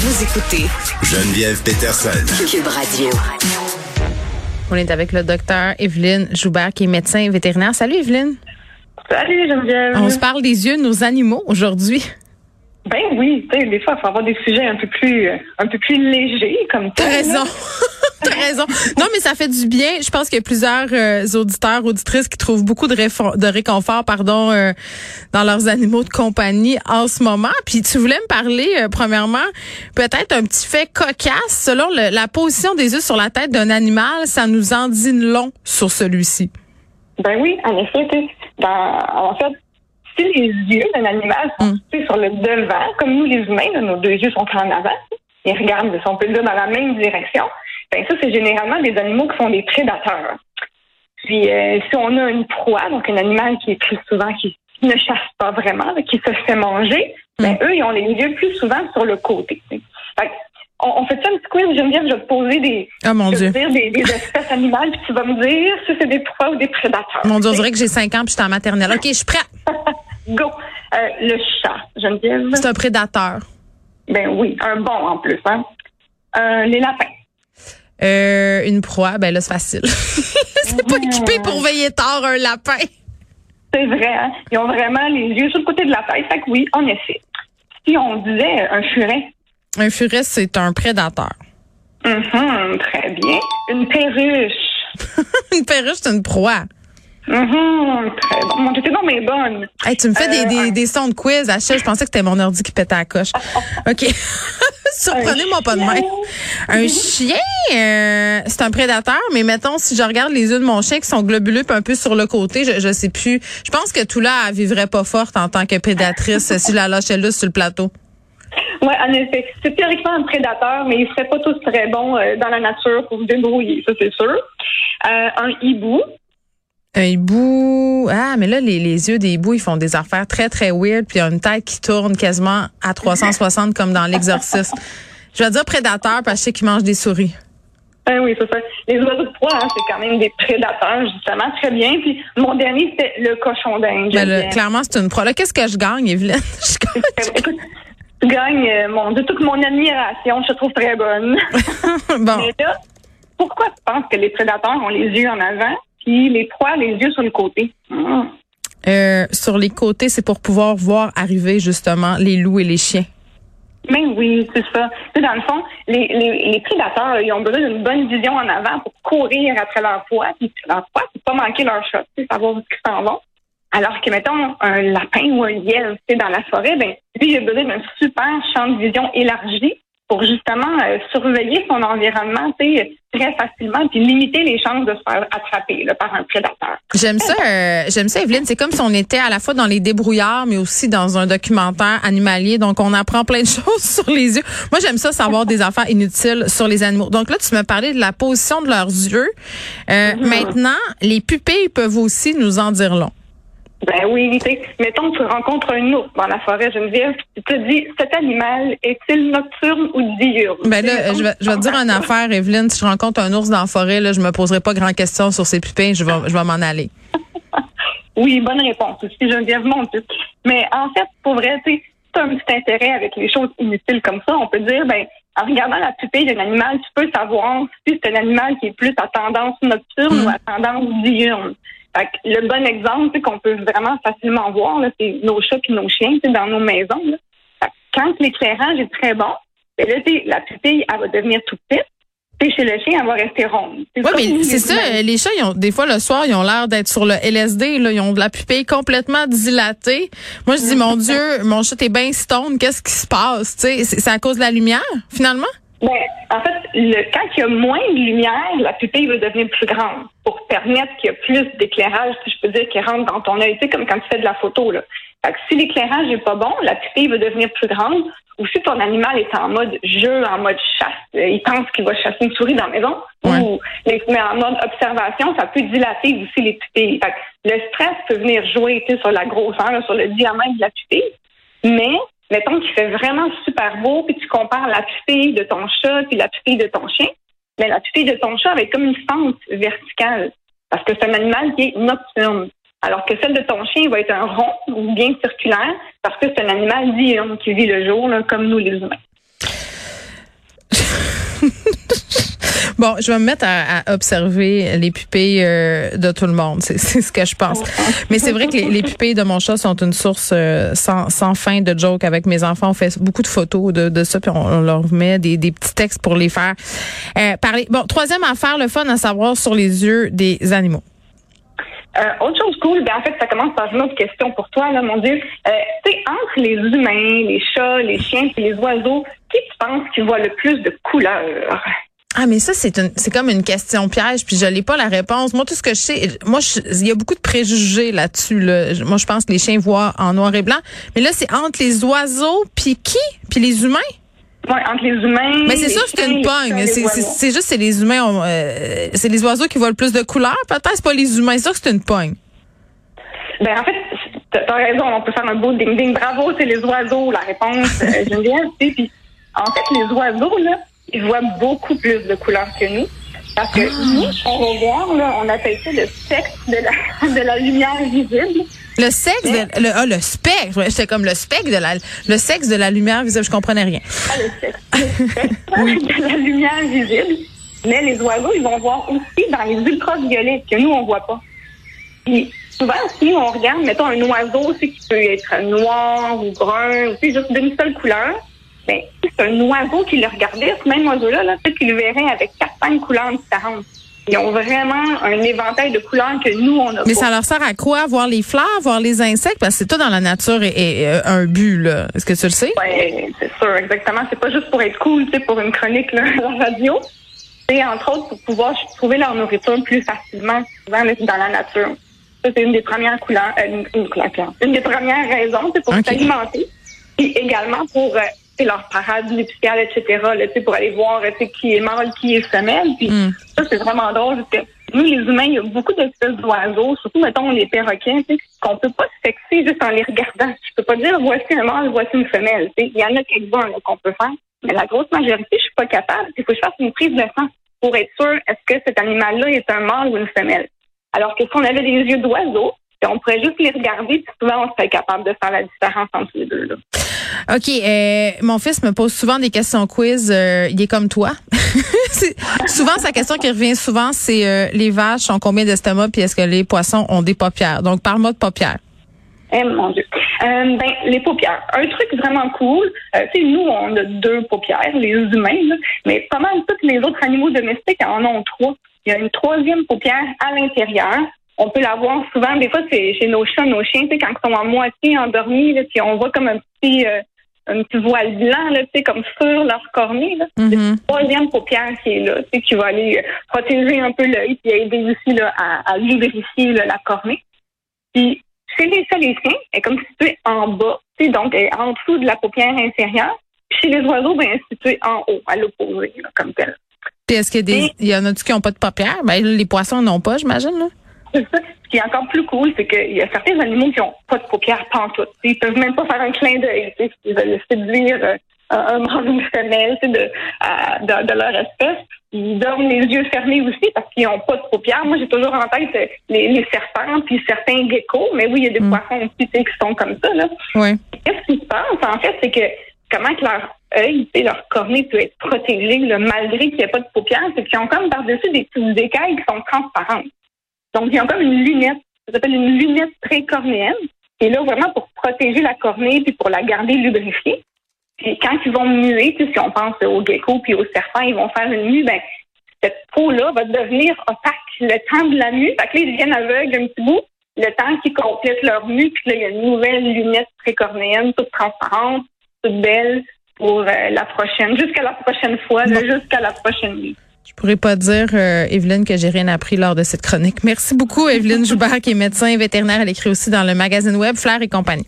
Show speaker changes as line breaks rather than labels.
Vous écoutez
Geneviève Peterson.
Cube Radio.
On est avec le docteur Evelyne Joubert, qui est médecin vétérinaire. Salut Evelyne.
Salut Geneviève.
On se parle des yeux de nos animaux aujourd'hui.
Ben oui, des fois, il faut avoir des sujets un peu plus, euh, un peu plus légers comme
T'as
ça.
raison. T'as raison. Non, mais ça fait du bien. Je pense qu'il y a plusieurs euh, auditeurs, auditrices qui trouvent beaucoup de, de réconfort, pardon, euh, dans leurs animaux de compagnie en ce moment. Puis tu voulais me parler, euh, premièrement, peut-être un petit fait cocasse. Selon le- la position des yeux sur la tête d'un animal, ça nous en dit long sur celui-ci.
Ben oui, en effet, tu sais, dans, en fait, si les yeux d'un animal sont
Mm.
sais, sur le devant, comme nous les humains, là, nos deux yeux sont en avant, ils regardent, si on peut le dire, dans la même direction, ben ça, c'est généralement des animaux qui sont des prédateurs. Puis, euh, si on a une proie, donc un animal qui est plus souvent, qui ne chasse pas vraiment, qui se fait manger, ben eux, ils ont les yeux plus souvent sur le côté. Fait on, on fait ça un petit quiz, Geneviève, je vais te poser des,
Oh mon Dieu.
te dire des, des espèces animales, puis tu vas me dire si c'est des proies ou des prédateurs.
Mon Dieu, on dirait que j'ai 5 ans puis je suis en maternelle. OK, je suis prête.
Go. Euh, le chat, Geneviève.
C'est un prédateur.
Ben oui, un bon en plus. Hein? Euh, les lapins.
Euh, une proie, ben là, c'est facile. c'est pas équipé pour veiller tard un lapin.
C'est vrai, hein? Ils ont vraiment les yeux sur le côté de la tête. Fait que oui, en effet. Si on disait un furet,
Un furet, c'est un prédateur.
Mhm, très bien. Une perruche.
une perruche, c'est une proie.
Mhm, très bon. Mon Dieu, t'es donc mais bonne.
Hey, tu me fais des,
Euh,
des sons de quiz. Achille, je pensais que c'était mon ordi qui pétait à la coche. OK. Surprenez-moi pas de main. Un chien, euh, c'est un prédateur, mais mettons, si je regarde les yeux de mon chien qui sont globuleux puis un peu sur le côté, je, je sais plus. Je pense que tout là, elle vivrait pas forte en tant que prédatrice si je la lâchais là sur le plateau.
Oui, en effet. C'est théoriquement un prédateur, mais ils seraient pas tous très bons euh, dans la nature pour se débrouiller, ça c'est sûr. Euh, un hibou.
Un hibou. Ah, mais là, les, les yeux des hiboux, ils font des affaires très, très weird, puis il y a une tête qui tourne quasiment à 360 comme dans l'exorcisme. Je vais dire prédateur parce que je sais qu'ils mangent des souris.
Ben oui, c'est ça. Les oiseaux de proie, hein, c'est quand même des prédateurs, justement, très bien. Puis mon dernier, c'était le cochon d'Inde.
Ben clairement, c'est une pro. Là, qu'est-ce que je gagne, Evelyne? Je gagne-
Écoute, euh, mon Dieu, toute mon admiration. Je te trouve très bonne.
bon.
Mais là, pourquoi tu penses que les prédateurs ont les yeux en avant, puis les proies, les yeux sur le côté?
Euh, sur les côtés, c'est pour pouvoir voir arriver, justement, les loups et les chiens.
Ben oui, c'est ça. Tu sais, dans le fond, les, les, les prédateurs, là, ils ont besoin d'une bonne vision en avant pour courir après leur proie. Puis leur proie, c'est pas manquer leur shot, savoir où ils s'en vont. Alors que, mettons, un lapin ou un lièvre, dans la forêt, ben, lui, il a besoin d'un super champ de vision élargi pour justement euh, surveiller son environnement, tu sais, très facilement, puis limiter les chances de se faire attraper là, par un prédateur.
J'aime ça, euh, j'aime ça, Evelyne. C'est comme si on était à la fois dans les débrouillards, mais aussi dans un documentaire animalier. Donc, on apprend plein de choses sur les yeux. Moi, j'aime ça savoir des affaires inutiles sur les animaux. Donc là, tu me parlais de la position de leurs yeux. Euh, Maintenant, les pupilles peuvent aussi nous en dire long.
Ben oui, tu sais, mettons que tu rencontres un ours dans la forêt, Geneviève, tu te dis, cet animal est-il nocturne ou diurne?
Ben là, je vais, je vais te dire une affaire, Evelyne. Si je rencontre un ours dans la forêt, là, je me poserai pas grand question sur ses pupilles. Je vais, je vais m'en aller.
Oui, bonne réponse aussi, Geneviève Montu. Mais en fait, pour vrai, tu as un petit intérêt avec les choses inutiles comme ça, on peut dire, ben, en regardant la pupille d'un animal, tu peux savoir si c'est un animal qui est plus à tendance nocturne
Mm.
ou à tendance diurne. Fait que le bon exemple qu'on peut vraiment facilement voir, c'est nos chats et nos chiens dans nos maisons. Là. Quand l'éclairage est très bon, ben là, la pupille, elle va devenir toute petite. Chez le chien, elle va rester ronde.
Oui, mais c'est ça. Les chats, ils ont, des fois, le soir, ils ont l'air d'être sur le LSD. Là, ils ont de la pupille complètement dilatée. Moi, je dis, mon Dieu, mon chat est bien stone. Qu'est-ce qui se passe? C'est à cause de la lumière, finalement?
Ben, en fait, le, quand il y a moins de lumière, la pupille va devenir plus grande pour permettre qu'il y ait plus d'éclairage, si je peux dire, qui rentre dans ton œil. Tu sais, comme quand tu fais de la photo, là. Fait que si l'éclairage n'est pas bon, la pupille va devenir plus grande. Ou si ton animal est en mode jeu, en mode chasse, euh, il pense qu'il va chasser une souris dans la maison,
Ouais.
ou met en mode observation, ça peut dilater aussi les pupilles. Fait que le stress peut venir jouer tu sais, sur la grosseur, sur le diamètre de la pupille. Mais, mettons qu'il fait vraiment super beau, puis tu compares la pupille de ton chat puis la pupille de ton chien, mais la pupille de ton chat avec comme une fente verticale, parce que c'est un animal qui est nocturne. Alors que celle de ton chien va être un rond ou bien circulaire, parce que c'est un animal diurne qui vit le jour, comme nous les humains.
bon, je vais me mettre à, observer les pupilles euh, de tout le monde. C'est ce que je pense. Mais c'est vrai que les, pupilles de mon chat sont une source euh, sans, sans, fin de jokes avec mes enfants. On fait beaucoup de photos de, de ça, puis on, leur met des, des, petits textes pour les faire euh, parler. Bon, troisième affaire, le fun à savoir sur les yeux des animaux.
Euh, autre chose cool, ben en fait, ça commence par une autre question pour toi, là, mon Dieu. Euh, tu sais, entre les humains, les chats, les chiens et les oiseaux, qui tu penses qui voit le plus de couleurs?
Ah mais ça c'est une c'est comme une question piège puis je n'ai pas la réponse. Moi tout ce que je sais moi il y a beaucoup de préjugés là-dessus là. Moi je pense que les chiens voient en noir et blanc mais là c'est entre les oiseaux puis qui? Puis les humains?
Ouais, entre les humains.
Mais c'est sûr c'est une pogne. C'est juste c'est les humains, euh, c'est les oiseaux qui voient le plus de couleurs. Peut-être c'est pas les humains. C'est sûr que c'est une pogne.
Ben en fait, t'as raison. On peut faire un beau ding ding. Bravo, c'est les oiseaux. La réponse, euh, Geneviève. Puis en fait, les oiseaux là, ils voient beaucoup plus de couleurs que nous. Parce que ah. nous, on voir, là, on appelle ça le spectre de la, de la lumière visible.
Le sexe, de, le, ah, le spectre. J'étais comme le spectre de la, le sexe de la lumière visible. Je comprenais rien.
Ah, le sexe. Le sexe oui. de la lumière visible. Mais les oiseaux, ils vont voir aussi dans les ultraviolets que nous, on voit pas. Puis, souvent, si on regarde, mettons, un oiseau, c'est qui peut être noir ou brun, ou juste d'une seule couleur, ben, c'est un oiseau qui le regardait, ce même oiseau-là, là, peut-être qu'il le verrait avec quatre, cinq couleurs différentes. Ils ont vraiment un éventail de couleurs que nous, on a
Mais ça leur sert à quoi? Voir les fleurs, voir les insectes? Parce que c'est tout dans la nature et, euh, un but, là. Est-ce que tu le sais?
Oui, c'est sûr, exactement. C'est pas juste pour être cool, c'est pour une chronique, là, la radio. C'est entre autres pour pouvoir trouver leur nourriture plus facilement, souvent dans la nature. Ça, c'est une des premières couleurs, euh, une, une, des premières raisons, c'est pour s'alimenter. Et également pour euh, leur parade nuptiale, etc., là, pour aller voir qui est mâle, qui est femelle. Puis mm. ça, c'est vraiment drôle. Parce que nous, les humains, il y a beaucoup d'espèces d'oiseaux, surtout, mettons, les perroquets, qu'on peut pas sexer juste en les regardant. Je peux pas dire, voici un mâle, voici une femelle. Il y en a quelques-uns qu'on peut faire. Mais la grosse majorité, je suis pas capable. Il faut que je fasse une prise de sang pour être sûr est-ce que cet animal-là est un mâle ou une femelle. Alors que si on avait des yeux d'oiseau, on pourrait juste les regarder, puis souvent, on serait capable de faire la différence entre les deux. Là.
OK. Euh, mon fils me pose souvent des questions quiz. Euh, il est comme toi. souvent, sa question qui revient souvent, c'est euh, les vaches ont combien d'estomac puis est-ce que les poissons ont des paupières? Donc, parle-moi de paupières.
Eh mon Dieu. ben, les paupières. Un truc vraiment cool, tu sais, nous, on a deux paupières, les humains, mais pas mal tous les autres animaux domestiques en ont trois. Il y a une troisième paupière à l'intérieur on peut la voir souvent. Des fois, c'est chez nos chats, nos chiens, quand ils sont à moitié endormis, là, puis on voit comme un petit, euh, un petit voile blanc, là, comme sur leur cornée. Là. C'est mm-hmm. la troisième paupière qui est là, qui va aller euh, protéger un peu l'œil et aider aussi là, à, à lubrifier la cornée. Puis chez les chiens, elle est comme située en bas, donc elle est en dessous de la paupière inférieure. Puis chez les oiseaux, ben, elle est située en haut, à l'opposé, comme tel.
Puis est-ce qu'il y, a des, il y en a qui n'ont pas de paupières? Ben, les poissons n'ont pas, j'imagine, là?
Ce qui est encore plus cool, c'est qu'il y a certains animaux qui n'ont pas de paupières pantoute. Ils peuvent même pas faire un clin d'œil. Ils veulent séduire euh, un mâle ou une femelle de, de, leur espèce. Ils dorment les yeux fermés aussi parce qu'ils n'ont pas de paupières. Moi, j'ai toujours en tête euh, les, serpents puis certains geckos, mais oui, il y a des mm. poissons aussi qui sont comme ça. Là. Qu'est-ce qui se passe, en fait, c'est que comment que leur œil, leur cornée peut être protégée malgré qu'il n'y ait pas de paupières, c'est qu'ils ont comme par-dessus des petites écailles qui sont transparentes. Donc, ils ont comme une lunette, ça s'appelle une lunette précornéenne. Et là, vraiment pour protéger la cornée puis pour la garder lubrifiée. Puis quand ils vont muer, si on pense aux geckos puis aux serpents, ils vont faire une mue, ben cette peau-là va devenir opaque le temps de la mue. Fait que là, ils deviennent aveugles un petit bout. Le temps qu'ils complètent leur mue, puis là, il y a une nouvelle lunette précornéenne, toute transparente, toute belle pour euh, la prochaine, jusqu'à la prochaine fois, jusqu'à la prochaine nuit.
Je pourrais pas dire, euh, Evelyne, que j'ai rien appris lors de cette chronique. Merci beaucoup, Evelyne Joubert, qui est médecin vétérinaire. Elle écrit aussi dans le magazine web Flair et compagnie.